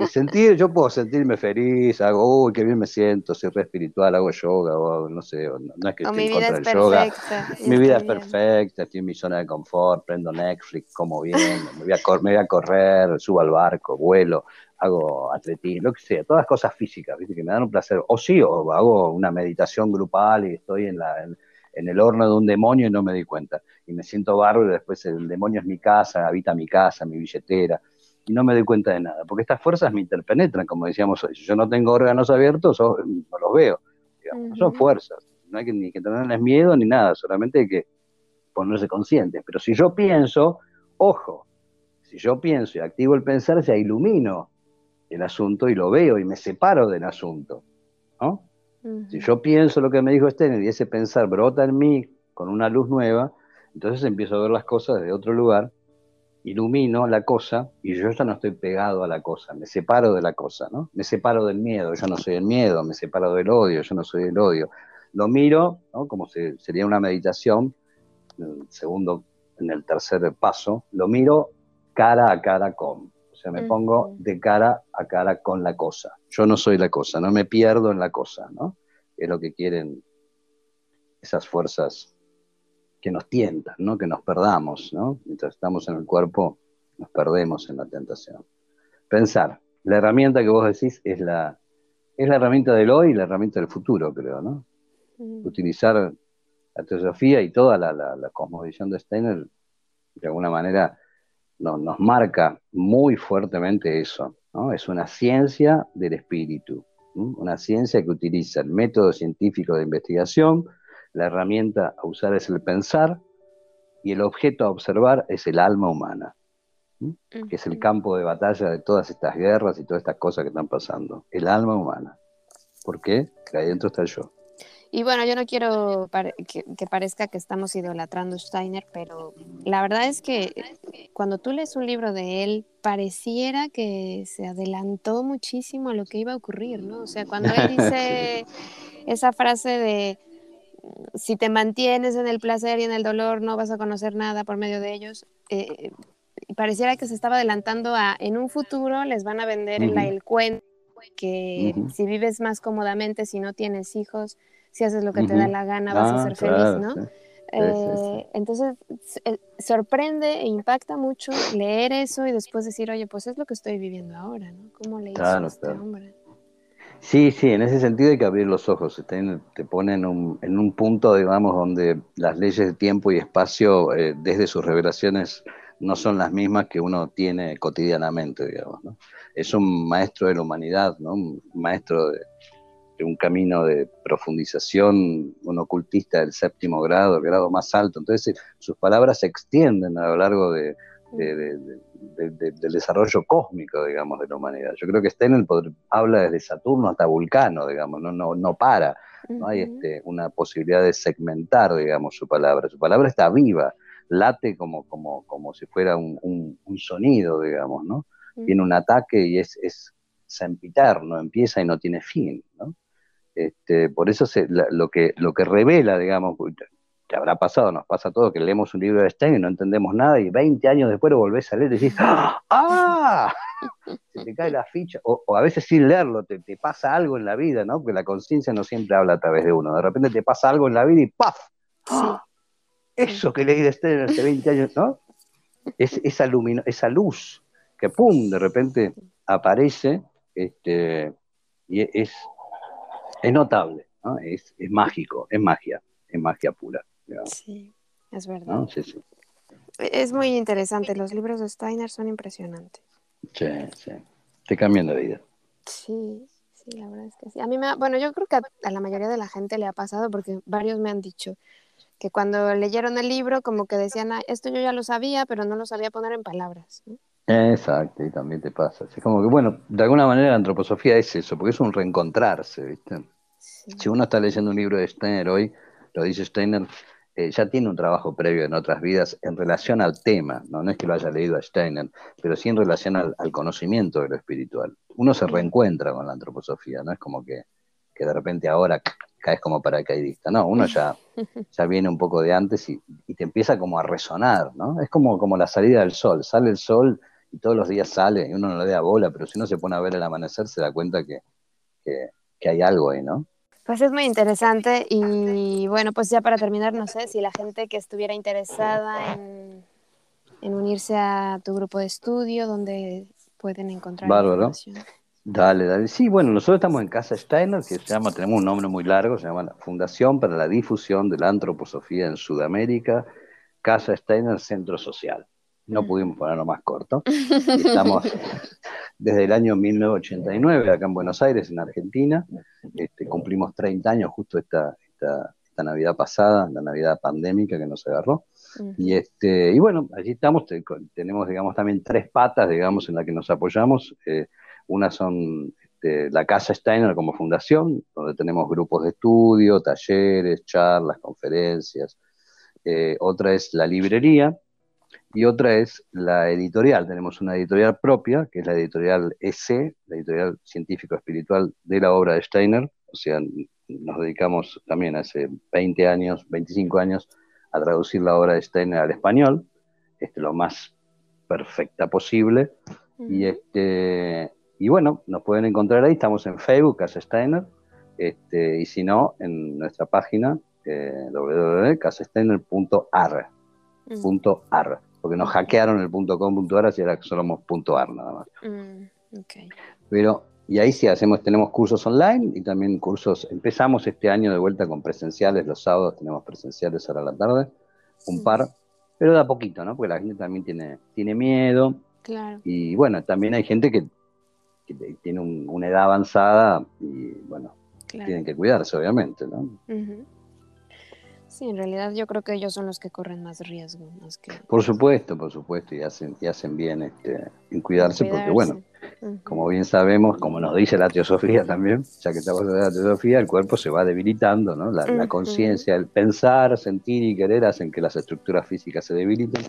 Sentir, yo puedo sentirme feliz, hago, uy, qué bien me siento, soy re espiritual, hago yoga, o no sé, no, es que esté en contra del yoga. Mi vida es perfecta, estoy en mi zona de confort, prendo Netflix, como bien, me voy, a me voy a correr, subo al barco, vuelo, hago atletismo, lo que sea, todas cosas físicas, ¿viste? que me dan un placer. O sí, o hago una meditación grupal y estoy en, la, en, el horno de un demonio y no me di cuenta. Y me siento bárbaro y después el demonio es mi casa, habita mi casa, mi billetera y no me doy cuenta de nada, porque estas fuerzas me interpenetran, como decíamos hoy. Si yo no tengo órganos abiertos, no los veo. son fuerzas, no hay que, ni que tenerles miedo ni nada, solamente hay que ponerse conscientes. Pero si yo pienso, ojo, si yo pienso y activo el pensar, ya ilumino el asunto y lo veo y me separo del asunto. ¿no? Si yo pienso lo que me dijo Steiner y ese pensar brota en mí con una luz nueva, entonces empiezo a ver las cosas de otro lugar ilumino la cosa y yo ya no estoy pegado a la cosa, me separo de la cosa, ¿no? Me separo del miedo, yo no soy el miedo, me separo del odio, yo no soy el odio. Lo miro, ¿no? Como sería una meditación, segundo, en el tercer paso, lo miro cara a cara con. O sea, me pongo de cara a cara con la cosa. Yo no soy la cosa, no me pierdo en la cosa, ¿no? Es lo que quieren esas fuerzas que nos tientan, ¿no? que nos perdamos, ¿no? mientras estamos en el cuerpo, nos perdemos en la tentación. Pensar, la herramienta que vos decís es la, es la herramienta del hoy y la herramienta del futuro, creo, ¿no? Mm. Utilizar la teosofía y toda la, la, cosmovisión de Steiner, de alguna manera, nos marca muy fuertemente eso, ¿no? Es una ciencia del espíritu, una ciencia que utiliza el método científico de investigación, la herramienta a usar es el pensar y el objeto a observar es el alma humana, que es el campo de batalla de todas estas guerras y todas estas cosas que están pasando. El alma humana. ¿Por qué? Que ahí dentro está el yo. Y bueno, yo no quiero que, parezca que estamos idolatrando Steiner, pero la verdad es que cuando tú lees un libro de él, pareciera que se adelantó muchísimo a lo que iba a ocurrir, ¿no? O sea, cuando él dice esa frase de si te mantienes en el placer y en el dolor, no vas a conocer nada por medio de ellos. Eh, pareciera que se estaba adelantando a, en un futuro les van a vender el, cuento que si vives más cómodamente, si no tienes hijos, si haces lo que te da la gana, vas a ah, ser feliz, ¿no? Eh, entonces, eh, sorprende e impacta mucho leer eso y después decir, oye, pues es lo que estoy viviendo ahora, ¿no? ¿Cómo le hizo este hombre? Sí, sí, en ese sentido hay que abrir los ojos. Te, te pone en un, punto, digamos, donde las leyes de tiempo y espacio, eh, desde sus revelaciones no son las mismas que uno tiene cotidianamente, digamos. ¿no? Es un maestro de la humanidad, ¿no? un maestro de, un camino de profundización, un ocultista del séptimo grado, el grado más alto. Entonces sus palabras se extienden a lo largo de, del desarrollo cósmico, digamos, de la humanidad. Yo creo que Steiner habla desde Saturno hasta Vulcano, digamos, no, no, no para. No hay este, una posibilidad de segmentar, digamos, su palabra. Su palabra está viva, late como, como, como si fuera un, un, sonido, digamos, ¿no? Tiene un ataque y es, es sempiterno, empieza y no tiene fin, ¿no? Este, por eso lo, que, lo que revela, digamos, te habrá pasado, nos pasa a todos, que leemos un libro de Stein y no entendemos nada y 20 años después lo volvés a leer y decís, ¡ah! Se te cae la ficha, o, a veces sin leerlo te, pasa algo en la vida, ¿no? Porque la conciencia no siempre habla a través de uno, de repente te pasa algo en la vida y ¡paf! ¡Ah! Eso que leí de Stein hace 20 años, ¿no? Es esa, esa luz que ¡pum! de repente aparece este, y es, es notable, ¿no? es, es mágico, es magia, es magia pura. Sí, es verdad. Es muy interesante, los libros de Steiner son impresionantes. Sí, sí, te cambian la vida. Sí, sí, la verdad es que sí. A mí me, bueno, yo creo que a, la mayoría de la gente le ha pasado porque varios me han dicho que cuando leyeron el libro como que decían, esto yo ya lo sabía, pero no lo sabía poner en palabras. Exacto, y también te pasa. Es como que, bueno, de alguna manera la antroposofía es eso, porque es un reencontrarse, ¿viste? Si uno está leyendo un libro de Steiner hoy, lo dice Steiner, eh, ya tiene un trabajo previo en otras vidas en relación al tema, ¿no? es que lo haya leído a Steiner, pero sí en relación al, conocimiento de lo espiritual. Uno se reencuentra con la antroposofía, no es como que, de repente ahora caes como paracaidista, no, uno ya, ya viene un poco de antes y, te empieza como a resonar, ¿no? Es como, como la salida del sol, sale el sol y todos los días sale y uno no le da bola, pero si uno se pone a ver el amanecer se da cuenta que, que hay algo ahí, ¿no? Pues es muy interesante y bueno, pues ya para terminar, no sé si la gente que estuviera interesada en, unirse a tu grupo de estudio, donde pueden encontrar Bárbaro. Dale, dale. Sí, bueno, nosotros estamos en Casa Steiner, que se llama, tenemos un nombre muy largo, se llama Fundación para la Difusión de la Antroposofía en Sudamérica, Casa Steiner Centro Social. No pudimos ponerlo más corto. Estamos desde el año 1989 acá en Buenos Aires, en Argentina. Este, cumplimos 30 años justo esta, esta, Navidad pasada, la Navidad pandémica que nos agarró. Y, este, y bueno, allí estamos, tenemos, digamos, también tres patas, digamos, en las que nos apoyamos. Eh, una son este, la Casa Steiner como fundación, donde tenemos grupos de estudio, talleres, charlas, conferencias. Eh, otra es la librería, y otra es la editorial. Tenemos una editorial propia, que es la editorial EC, la editorial científico-espiritual de la obra de Steiner. O sea, nos dedicamos también hace 20 años, 25 años, a traducir la obra de Steiner al español, este, lo más perfecta posible. Y, este, y bueno, nos pueden encontrar ahí, estamos en Facebook, Casa Steiner, este, y si no, en nuestra página eh, www.casasteiner.ar. .ar porque nos hackearon el .com.ar y ahora somos .ar nada más. Mm, Pero, y ahí sí hacemos, tenemos cursos online y también cursos, empezamos este año de vuelta con presenciales, los sábados tenemos presenciales ahora a la tarde, un par, pero da poquito, ¿no? Porque la gente también tiene, tiene miedo. Claro. Y bueno, también hay gente que, tiene una edad avanzada y bueno, tienen que cuidarse, obviamente, ¿no? Sí, en realidad yo creo que ellos son los que corren más riesgo. Más que... Por supuesto, por supuesto, y hacen, y hacen bien este, en cuidarse, porque bueno, como bien sabemos, como nos dice la teosofía también, ya que estamos en la teosofía, el cuerpo se va debilitando, ¿no? La, conciencia, el pensar, sentir y querer hacen que las estructuras físicas se debiliten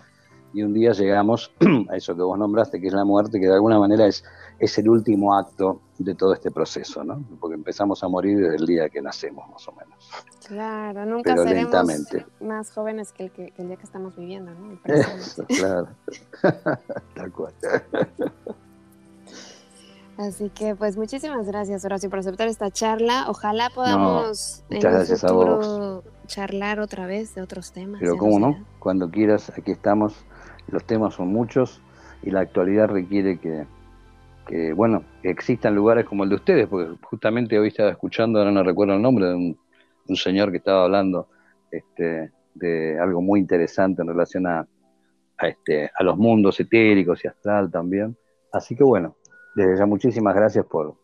y un día llegamos a eso que vos nombraste, que es la muerte, que de alguna manera es, es el último acto de todo este proceso, ¿no? Porque empezamos a morir desde el día que nacemos, más o menos. Claro, nunca seremos más jóvenes que el, el, día que estamos viviendo, ¿no? claro. Tal cual. Así que, pues, muchísimas gracias, Horacio, por aceptar esta charla. Ojalá podamos en gracias futuro charlar otra vez de otros temas. Pero, ¿cómo no? Cuando quieras, aquí estamos los temas son muchos y la actualidad requiere que, bueno, que existan lugares como el de ustedes, porque justamente hoy estaba escuchando, ahora no recuerdo el nombre, de un, señor que estaba hablando este, de algo muy interesante en relación a, este, a los mundos etéricos y astral también. Así que bueno, desde ya muchísimas gracias por,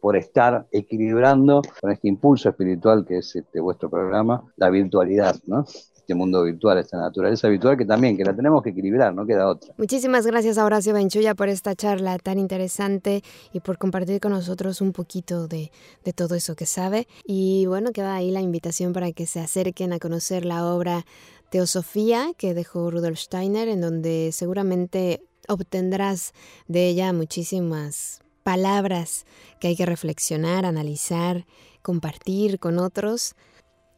por estar equilibrando con este impulso espiritual que es este, vuestro programa, la virtualidad, ¿no? Este mundo virtual, esta naturaleza virtual que también, que la tenemos que equilibrar, no queda otra. Muchísimas gracias a Horacio Benchuya por esta charla tan interesante y por compartir con nosotros un poquito de, de todo eso que sabe. Y bueno, queda ahí la invitación para que se acerquen a conocer la obra Teosofía que dejó Rudolf Steiner, en donde seguramente obtendrás de ella muchísimas palabras que hay que reflexionar, analizar, compartir con otros.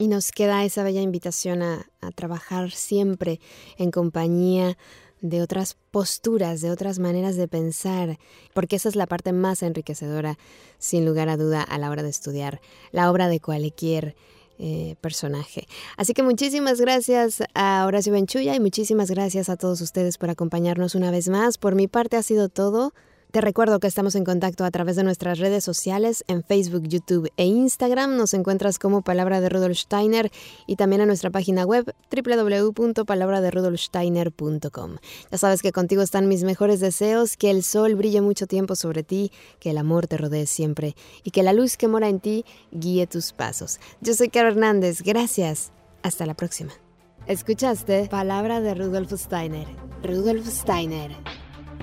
Y nos queda esa bella invitación a, trabajar siempre en compañía de otras posturas, de otras maneras de pensar, porque esa es la parte más enriquecedora, sin lugar a duda, a la hora de estudiar la obra de cualquier eh, personaje. Así que muchísimas gracias a Horacio Benchuya y muchísimas gracias a todos ustedes por acompañarnos una vez más. Por mi parte ha sido todo. Te recuerdo que estamos en contacto a través de nuestras redes sociales en Facebook, YouTube e Instagram. Nos encuentras como Palabra de Rudolf Steiner y también en nuestra página web www.palabraderudolfsteiner.com. Ya sabes que contigo están mis mejores deseos, que el sol brille mucho tiempo sobre ti, que el amor te rodee siempre y que la luz que mora en ti guíe tus pasos. Yo soy Caro Hernández. Gracias. Hasta la próxima. Escuchaste Palabra de Rudolf Steiner. Rudolf Steiner